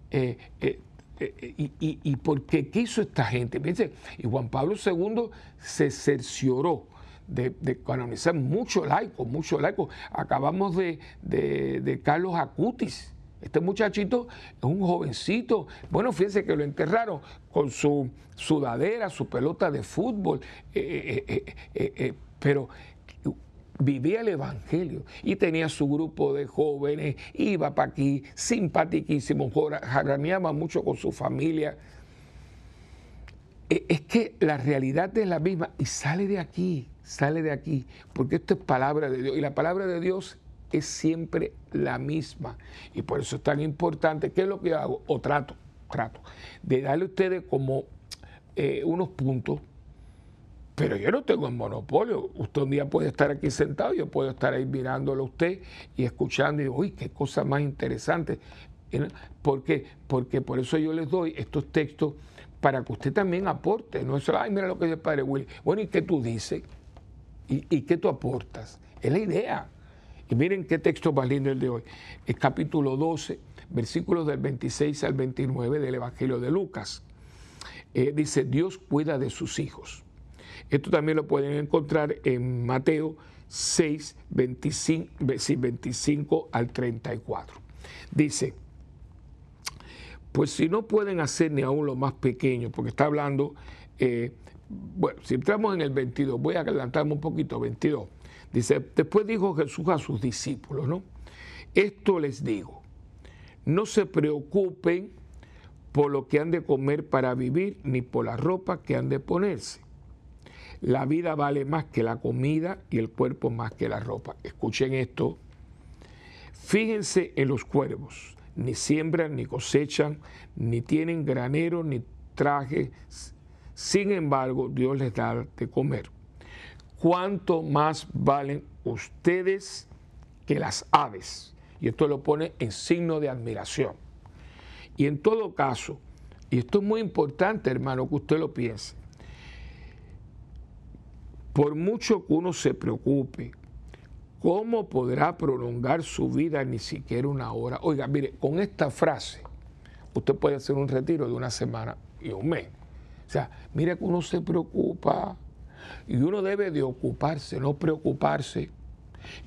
Eh, eh, y, por qué quiso esta gente? y Juan Pablo II se cercioró de, canonizar mucho laico, mucho laico. Acabamos de, de, Carlos Acutis. Este muchachito es un jovencito. Bueno, fíjense que lo enterraron con su sudadera, su pelota de fútbol. pero vivía el Evangelio y tenía su grupo de jóvenes, iba para aquí, simpaticísimo, jaraneaba mucho con su familia. E, es que la realidad es la misma y sale de aquí, sale de aquí, porque esto es palabra de Dios y la palabra de Dios es siempre la misma. Y por eso es tan importante, ¿qué es lo que hago? O trato, trato, de darle a ustedes como eh, unos puntos pero yo no tengo el monopolio. Usted un día puede estar aquí sentado, yo puedo estar ahí mirándolo a usted y escuchando y digo, uy, qué cosa más interesante. ¿Por qué? Porque por eso yo les doy estos textos para que usted también aporte. No es solo, ay, mira lo que dice el padre Willy. Bueno, ¿y qué tú dices? ¿Y, ¿Y, qué tú aportas? Es la idea. Y miren qué texto más lindo el de hoy. Es capítulo 12, versículos del 26 al 29 del Evangelio de Lucas. Eh, dice, Dios cuida de sus hijos. Esto también lo pueden encontrar en Mateo 6, 25, al 34. Dice, pues si no pueden hacer ni aún lo más pequeño, porque está hablando, eh, bueno, si entramos en el 22, voy a adelantarme un poquito, 22. Dice, después dijo Jesús a sus discípulos, ¿no? Esto les digo, no se preocupen por lo que han de comer para vivir, ni por la ropa que han de ponerse la vida vale más que la comida y el cuerpo más que la ropa. Escuchen esto. Fíjense en los cuervos. Ni siembran, ni cosechan, ni tienen granero, ni traje. Sin embargo, Dios les da de comer. ¿Cuánto más valen ustedes que las aves? Y esto lo pone en signo de admiración. Y en todo caso, y esto es muy importante, hermano, que usted lo piense, por mucho que uno se preocupe, ¿cómo podrá prolongar su vida ni siquiera una hora? Oiga, mire, con esta frase, usted puede hacer un retiro de una semana y un mes. O sea, mire que uno se preocupa y uno debe de ocuparse, no preocuparse.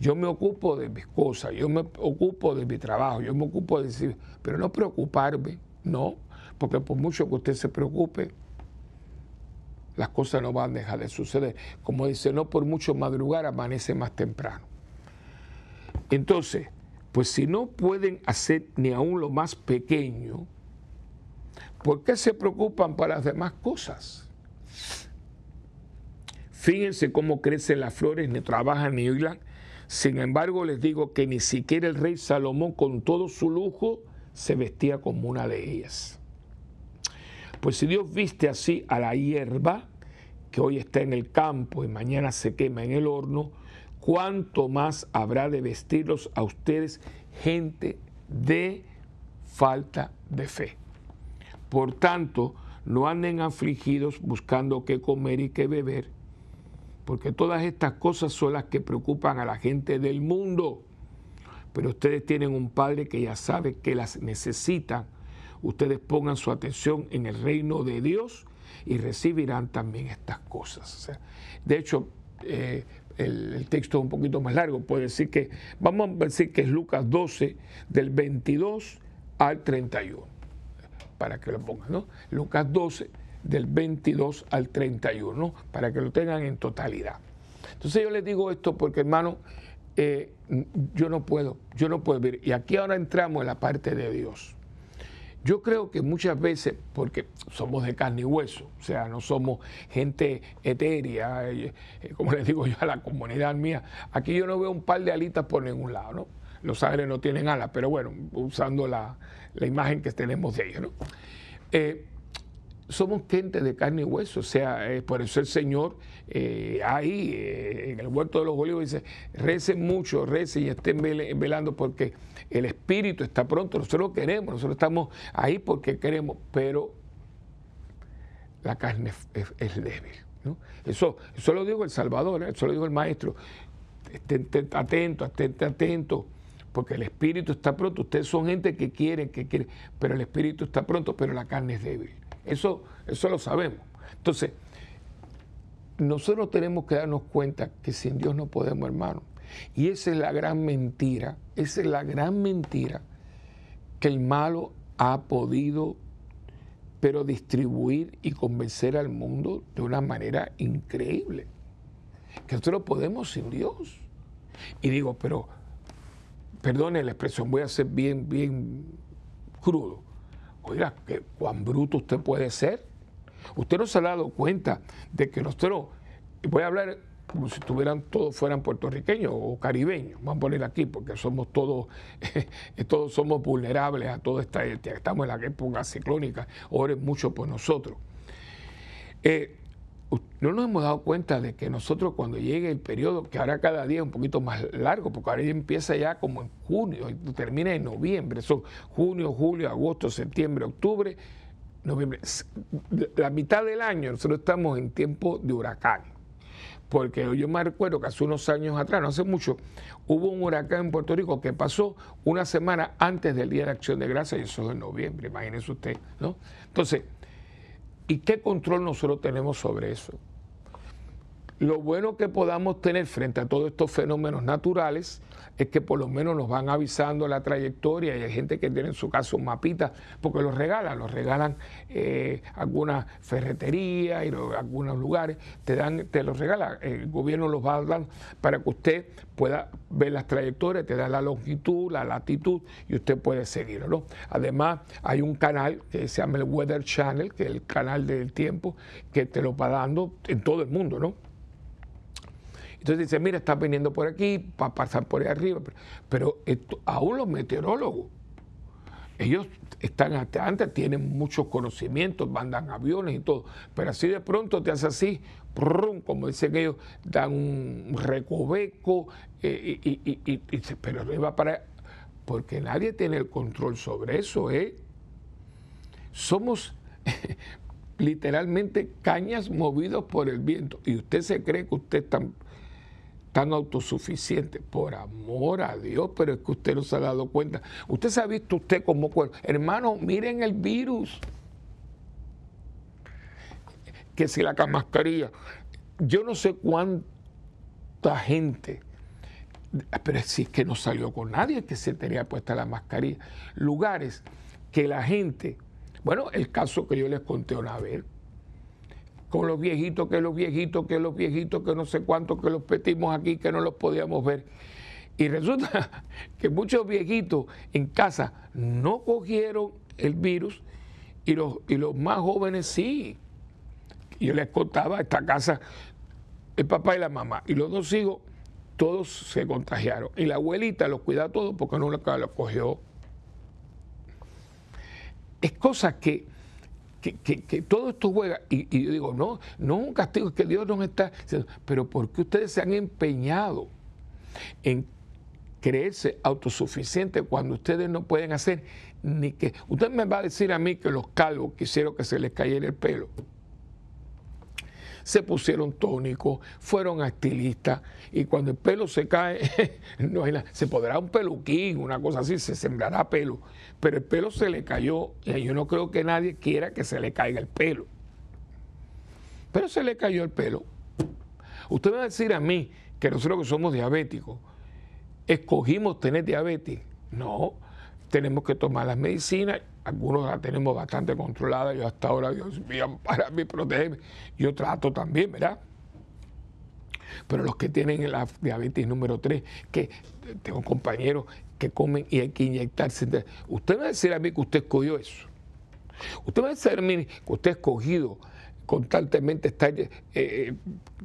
Yo me ocupo de mis cosas, yo me ocupo de mi trabajo, yo me ocupo de pero no preocuparme, no, porque por mucho que usted se preocupe, las cosas no van a dejar de suceder. Como dice, no por mucho madrugar amanece más temprano. Entonces, pues si no pueden hacer ni aún lo más pequeño, ¿por qué se preocupan para las demás cosas? Fíjense cómo crecen las flores, ni trabajan ni hilan. Sin embargo, les digo que ni siquiera el rey Salomón, con todo su lujo, se vestía como una de ellas. Pues si Dios viste así a la hierba, que hoy está en el campo y mañana se quema en el horno, cuánto más habrá de vestirlos a ustedes gente de falta de fe. Por tanto, no anden afligidos buscando qué comer y qué beber, porque todas estas cosas son las que preocupan a la gente del mundo. pero ustedes tienen un Padre que ya sabe que las necesitan. Ustedes pongan su atención en el reino de Dios y recibirán también estas cosas. de hecho, eh, el, texto es un poquito más largo, puede decir que, vamos a decir que es Lucas 12, del 22 al 31, para que lo pongan, ¿no? Lucas 12, del 22 al 31, para que lo tengan en totalidad. Entonces yo les digo esto porque, hermano, eh, yo no puedo, yo no puedo ver. Y aquí ahora entramos en la parte de Dios. Yo creo que muchas veces, porque somos de carne y hueso, o sea, no somos gente etérea, eh, eh, como les digo yo a la comunidad mía, aquí yo no veo un par de alitas por ningún lado, ¿no? Los ángeles no tienen alas, pero bueno, usando la, imagen que tenemos de ellos, ¿no? somos gente de carne y hueso, o sea, eh, por eso el Señor eh, ahí eh, en el huerto de los olivos dice, recen mucho, recen y estén velando porque el Espíritu está pronto, nosotros lo queremos, nosotros estamos ahí porque queremos, pero la carne es, débil. Eso, eso lo digo el Salvador, eso lo digo el Maestro, estén atentos, estén atentos porque el espíritu está pronto. Ustedes son gente que quieren, que quieren, pero el espíritu está pronto, pero la carne es débil. Eso, eso lo sabemos. Entonces, nosotros tenemos que darnos cuenta que sin Dios no podemos, hermano. Y esa es la gran mentira, esa es la gran mentira que el malo ha podido, pero distribuir y convencer al mundo de una manera increíble. Que nosotros podemos sin Dios. Y digo, pero, perdone la expresión, voy a ser bien, bien crudo. Oiga, cuán bruto usted puede ser. Usted no se ha dado cuenta de que nosotros, voy a hablar como si estuvieran todos fueran puertorriqueños o caribeños, vamos a poner aquí, porque somos todos, todos somos vulnerables a toda esta, estamos en la época ciclónica, oren mucho por nosotros. Eh, no nos hemos dado cuenta de que nosotros cuando llegue el periodo, que ahora cada día es un poquito más largo, porque ahora ya empieza ya como en junio termina en noviembre, son junio, julio, agosto, septiembre, octubre, noviembre. La mitad del año nosotros estamos en tiempo de huracán. Porque yo me recuerdo que hace unos años atrás, no hace mucho, hubo un huracán en Puerto Rico que pasó una semana antes del Día de Acción de Gracias, y eso es en noviembre, imagínense usted, ¿no? Entonces, ¿Y qué control nosotros tenemos sobre eso? Lo bueno que podamos tener frente a todos estos fenómenos naturales es que por lo menos nos van avisando la trayectoria y hay gente que tiene en su caso un mapita, porque los regalan, los regalan eh, algunas ferreterías y algunos lugares, te dan, te los regala, el gobierno los va a dar para que usted pueda ver las trayectorias, te da la longitud, la latitud y usted puede seguirlo. ¿no? Además, hay un canal que se llama el Weather Channel, que es el canal del tiempo, que te lo va dando en todo el mundo, ¿no? Entonces dice, mira, está viniendo por aquí, para pasar por ahí arriba. Pero aún los meteorólogos, ellos están antes, tienen muchos conocimientos, mandan aviones y todo, pero así de pronto te hace así, como dicen ellos, dan un recoveco eh, y, y, pero no iba para porque nadie tiene el control sobre eso, ¿eh? Somos literalmente cañas movidos por el viento y usted se cree que usted está tan autosuficiente, por amor a Dios, pero es que usted no se ha dado cuenta. Usted se ha visto usted como cuerpo. Hermano, miren el virus. Que si la mascarilla. Yo no sé cuánta gente, pero si es que no salió con nadie que se tenía puesta la mascarilla. Lugares que la gente, bueno, el caso que yo les conté una vez, con los viejitos, que los viejitos, que los viejitos, que no sé cuántos, que los petimos aquí, que no los podíamos ver. Y resulta que muchos viejitos en casa no cogieron el virus y los, y los más jóvenes sí. Yo les contaba, esta casa, el papá y la mamá y los dos hijos, todos se contagiaron. Y la abuelita los cuida todos porque no lo cogió. Es cosa que que, todo esto juega, y, yo digo, no, no es un castigo, que Dios nos está pero ¿por qué ustedes se han empeñado en creerse autosuficientes cuando ustedes no pueden hacer ni que... Usted me va a decir a mí que los calvos quisieron que se les cayera el pelo. Se pusieron tónicos, fueron activistas y cuando el pelo se cae, no hay se podrá un peluquín, una cosa así, se sembrará pelo, pero el pelo se le cayó y yo no creo que nadie quiera que se le caiga el pelo. Pero se le cayó el pelo. Usted va a decir a mí que nosotros que somos diabéticos, escogimos tener diabetes. No, tenemos que tomar las medicinas, algunos las tenemos bastante controladas, yo hasta ahora, Dios mío, para mí protegerme, yo trato también, ¿verdad? Pero los que tienen la diabetes número 3, que tengo compañeros que comen y hay que inyectarse. Usted va a decir a mí que usted escogió eso. Usted va a decir a mí que usted ha escogido constantemente estar eh, eh,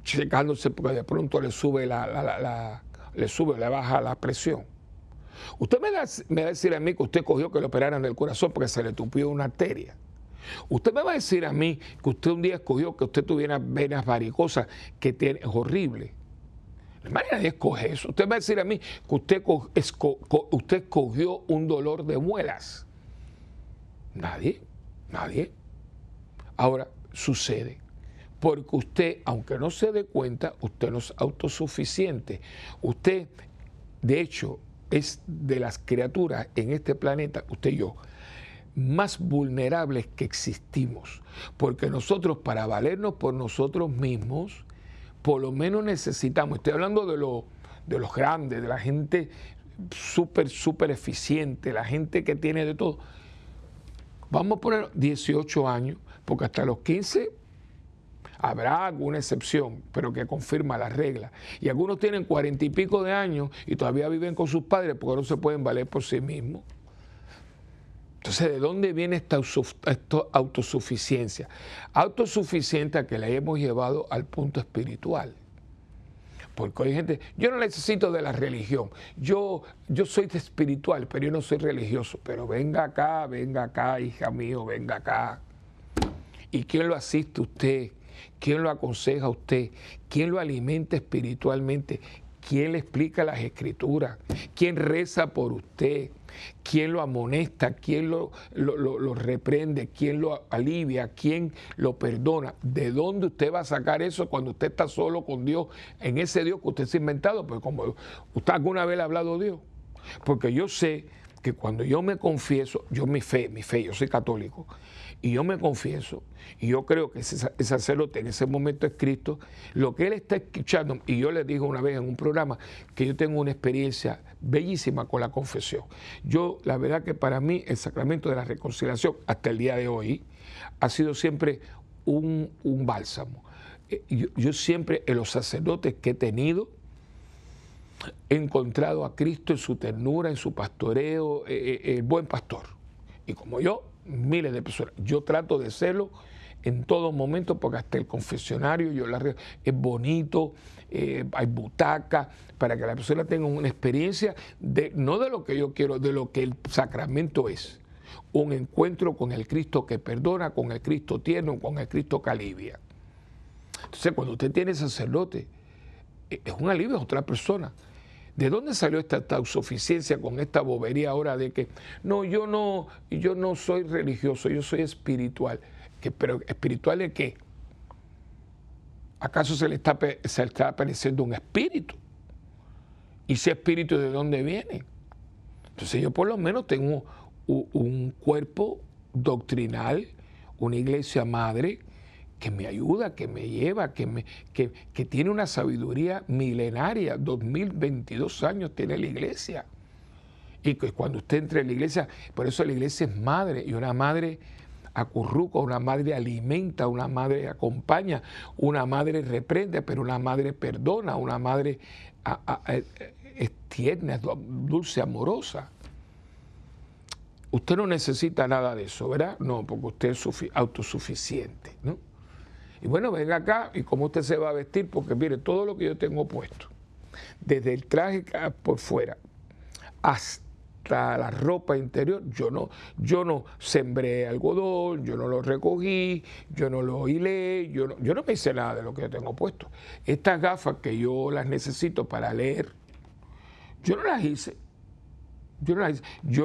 checándose porque de pronto le sube la, la, le sube, le baja la presión. Usted me, me va a decir a mí que usted cogió que le operaran el corazón porque se le tupió una arteria. Usted me va a decir a mí que usted un día escogió que usted tuviera venas varicosas, que tiene, es horrible. Nadie escoge eso. Usted va a decir a mí que usted, usted escogió un dolor de muelas. Nadie, nadie. Ahora, sucede. Porque usted, aunque no se dé cuenta, usted no es autosuficiente. Usted, de hecho, es de las criaturas en este planeta, usted y yo, más vulnerables que existimos. Porque nosotros, para valernos por nosotros mismos, por lo menos necesitamos, estoy hablando de, lo, de los grandes, de la gente súper, súper eficiente, la gente que tiene de todo. Vamos a poner 18 años, porque hasta los 15 Habrá alguna excepción, pero que confirma la regla. Y algunos tienen cuarenta y pico de años y todavía viven con sus padres porque no se pueden valer por sí mismos. Entonces, ¿de dónde viene esta, autosuficiencia? Autosuficiencia que la hemos llevado al punto espiritual. Porque hay gente, yo no necesito de la religión, yo, yo soy espiritual, pero yo no soy religioso. Pero venga acá, venga acá, hija mío, venga acá. ¿Y quién lo asiste usted? ¿Quién lo aconseja a usted? ¿Quién lo alimenta espiritualmente? ¿Quién le explica las escrituras? ¿Quién reza por usted? ¿Quién lo amonesta? ¿Quién lo, lo, reprende? ¿Quién lo alivia? ¿Quién lo perdona? ¿De dónde usted va a sacar eso cuando usted está solo con Dios? En ese Dios que usted se ha inventado. Pues como usted alguna vez le ha hablado a Dios. Porque yo sé que cuando yo me confieso, yo mi fe, mi fe, yo soy católico, y yo me confieso, y yo creo que ese, sacerdote en ese momento es Cristo, lo que él está escuchando, y yo le dije una vez en un programa que yo tengo una experiencia bellísima con la confesión. Yo, la verdad que para mí el sacramento de la reconciliación hasta el día de hoy ha sido siempre un, bálsamo. Eh, yo, yo siempre en los sacerdotes que he tenido, he encontrado a Cristo en su ternura, en su pastoreo, eh, eh, el buen pastor. Y como yo, miles de personas. Yo trato de serlo en todo momento porque hasta el confesionario yo la es bonito, eh, hay butaca, para que la persona tenga una experiencia de no de lo que yo quiero, de lo que el sacramento es. Un encuentro con el Cristo que perdona, con el Cristo tierno, con el Cristo que alivia. Entonces, cuando usted tiene sacerdote, e, es un alivio a otra persona. ¿De dónde salió esta autosuficiencia con esta bobería ahora de que no, yo no, yo no soy religioso, yo soy espiritual? ¿Que, ¿Pero espiritual de qué? ¿Acaso se le está, se está apareciendo un espíritu? ¿Y ese espíritu de dónde viene? Entonces yo por lo menos tengo un cuerpo doctrinal, una iglesia madre, que me ayuda, que me lleva, que, me, que, tiene una sabiduría milenaria. 2022 años tiene la iglesia. Y que cuando usted entre en la iglesia, por eso la iglesia es madre, y una madre acurruca, una madre alimenta, una madre acompaña, una madre reprende, pero una madre perdona, una madre es tierna, dulce, amorosa. Usted no necesita nada de eso, ¿verdad? No, porque usted es autosuficiente, ¿no? Y bueno, venga acá y cómo usted se va a vestir, porque mire, todo lo que yo tengo puesto, desde el traje por fuera hasta la ropa interior, yo no, yo no sembré algodón, yo no lo recogí, yo no lo hilé, yo yo no me hice nada de lo que yo tengo puesto. Estas gafas que yo las necesito para leer, yo no las hice. Yo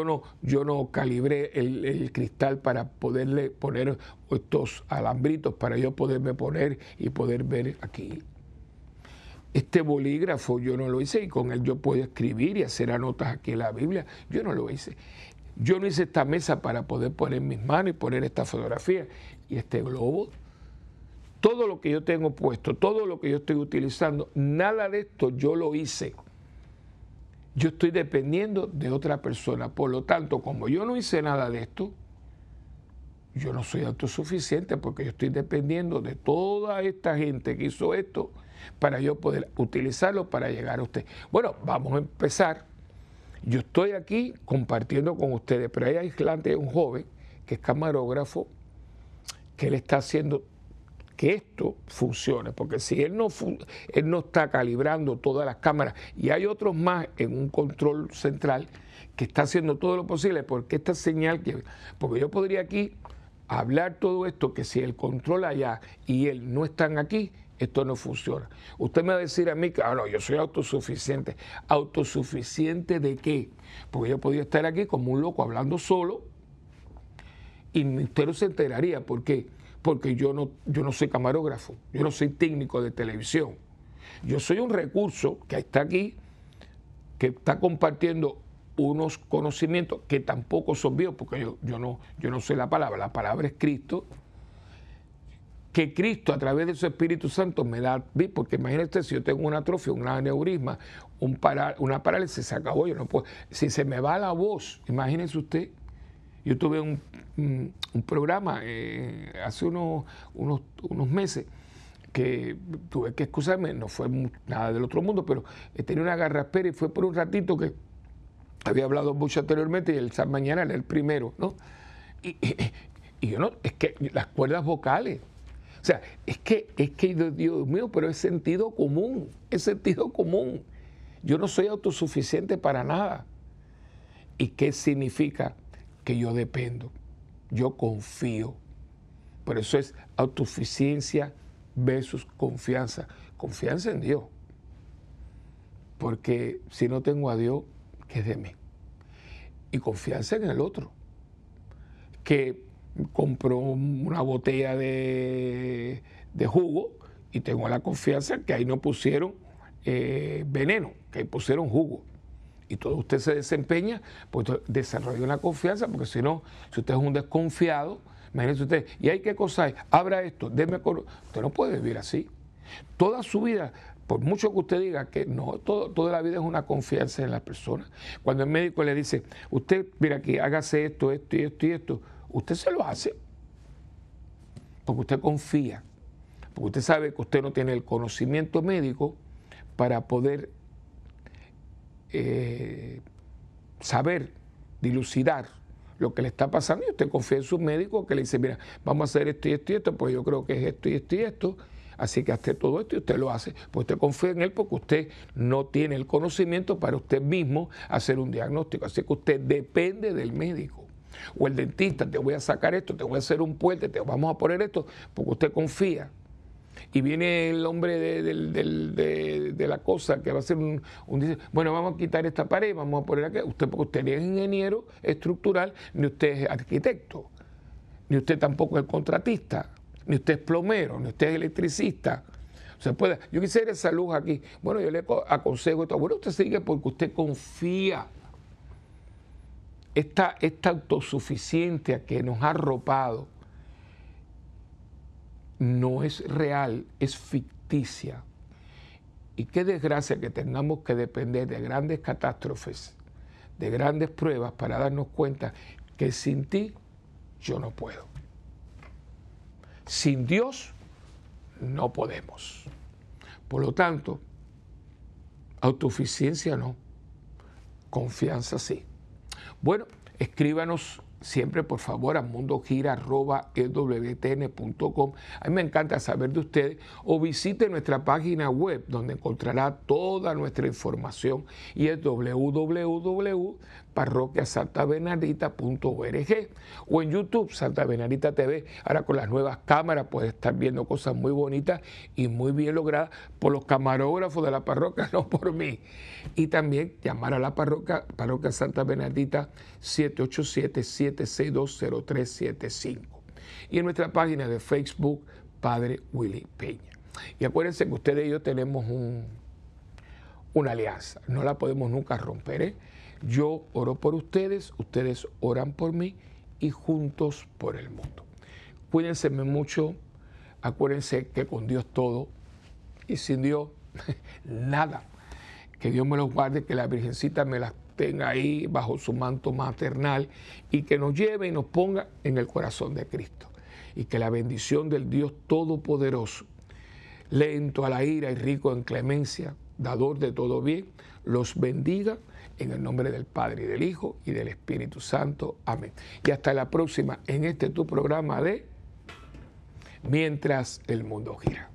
no, yo no, calibré el, cristal para poderle poner estos alambritos para yo poderme poner y poder ver aquí. Este bolígrafo yo no lo hice y con él yo puedo escribir y hacer anotas aquí en la Biblia. Yo no lo hice. Yo no hice esta mesa para poder poner mis manos y poner esta fotografía y este globo. Todo lo que yo tengo puesto, todo lo que yo estoy utilizando, nada de esto yo lo hice yo estoy dependiendo de otra persona. Por lo tanto, como yo no hice nada de esto, yo no soy autosuficiente porque yo estoy dependiendo de toda esta gente que hizo esto para yo poder utilizarlo para llegar a usted. Bueno, vamos a empezar. Yo estoy aquí compartiendo con ustedes, pero hay aislante un joven que es camarógrafo, que él está haciendo que esto funcione, porque si él no, él no está calibrando todas las cámaras y hay otros más en un control central que está haciendo todo lo posible, porque esta señal que, porque yo podría aquí hablar todo esto, que si el control allá y él no están aquí, esto no funciona. Usted me va a decir a mí que, ah, no, yo soy autosuficiente. ¿Autosuficiente de qué? Porque yo podría estar aquí como un loco hablando solo y usted no se enteraría. ¿Por qué? Porque yo no, yo no soy camarógrafo, yo no soy técnico de televisión. Yo soy un recurso que está aquí, que está compartiendo unos conocimientos que tampoco son míos, porque yo, yo, no, yo no sé la palabra, la palabra es Cristo, que Cristo a través de su Espíritu Santo me da, porque imagínate si yo tengo una atrofia, un aneurisma, un una parálisis, se acabó, yo no puedo, si se me va la voz, imagínese usted, yo tuve un, programa eh, hace unos, unos, meses que tuve que excusarme, no fue nada del otro mundo, pero tenía una garraspera y fue por un ratito que había hablado mucho anteriormente y el mañana era el primero, ¿no? Y, yo no, es que las cuerdas vocales, o sea, es que, es que, Dios mío, pero es sentido común, es sentido común. Yo no soy autosuficiente para nada. ¿Y qué significa? que yo dependo, yo confío. Por eso es autosuficiencia versus confianza. Confianza en Dios. Porque si no tengo a Dios, ¿qué es de mí? Y confianza en el otro. Que compró una botella de, jugo y tengo la confianza que ahí no pusieron eh, veneno, que ahí pusieron jugo y todo usted se desempeña, pues desarrolla una confianza, porque si no, si usted es un desconfiado, imagínese usted, ¿y hay qué cosa? Abra esto, déme Usted no puede vivir así. Toda su vida, por mucho que usted diga que no, todo, toda la vida es una confianza en la persona. Cuando el médico le dice, usted, mira aquí, hágase esto, esto y esto y esto, usted se lo hace. Porque usted confía. Porque usted sabe que usted no tiene el conocimiento médico para poder eh, saber, dilucidar lo que le está pasando. Y usted confía en su médico que le dice, mira, vamos a hacer esto y esto y esto, pues yo creo que es esto y esto y esto, así que hazte todo esto y usted lo hace, pues usted confía en él porque usted no tiene el conocimiento para usted mismo hacer un diagnóstico, así que usted depende del médico. O el dentista, te voy a sacar esto, te voy a hacer un puente, te vamos a poner esto, porque usted confía y viene el hombre de, la cosa que va a ser un, dice, bueno, vamos a quitar esta pared, vamos a poner aquí, usted porque usted es ingeniero estructural, ni usted es arquitecto, ni usted tampoco es contratista, ni usted es plomero, ni usted es electricista. Se puede, yo quisiera esa luz aquí. Bueno, yo le aconsejo esto. Bueno, usted sigue porque usted confía. Esta, esta autosuficiencia que nos ha arropado no es real, es ficticia. Y qué desgracia que tengamos que depender de grandes catástrofes, de grandes pruebas para darnos cuenta que sin ti yo no puedo. Sin Dios no podemos. Por lo tanto, autosuficiencia no, confianza sí. Bueno, escríbanos siempre por favor a mundogira.ewtn.com. A mí me encanta saber de ustedes. O visite nuestra página web donde encontrará toda nuestra información y es www.parroquiasantabernardita.org o en YouTube Santa Bernardita TV. Ahora con las nuevas cámaras puedes estar viendo cosas muy bonitas y muy bien logradas por los camarógrafos de la parroquia, no por mí. Y también llamar a la parroquia, parroquia Santa Bernardita 787 7620375 y en nuestra página de Facebook, Padre Willy Peña. Y acuérdense que ustedes y yo tenemos un, una alianza, no la podemos nunca romper. ¿eh? Yo oro por ustedes, ustedes oran por mí y juntos por el mundo. Cuídense mucho, acuérdense que con Dios todo y sin Dios nada. Que Dios me los guarde, que la Virgencita me las tenga ahí bajo su manto maternal y que nos lleve y nos ponga en el corazón de Cristo. Y que la bendición del Dios Todopoderoso, lento a la ira y rico en clemencia, dador de todo bien, los bendiga en el nombre del Padre y del Hijo y del Espíritu Santo. Amén. Y hasta la próxima en este tu programa de Mientras el mundo gira.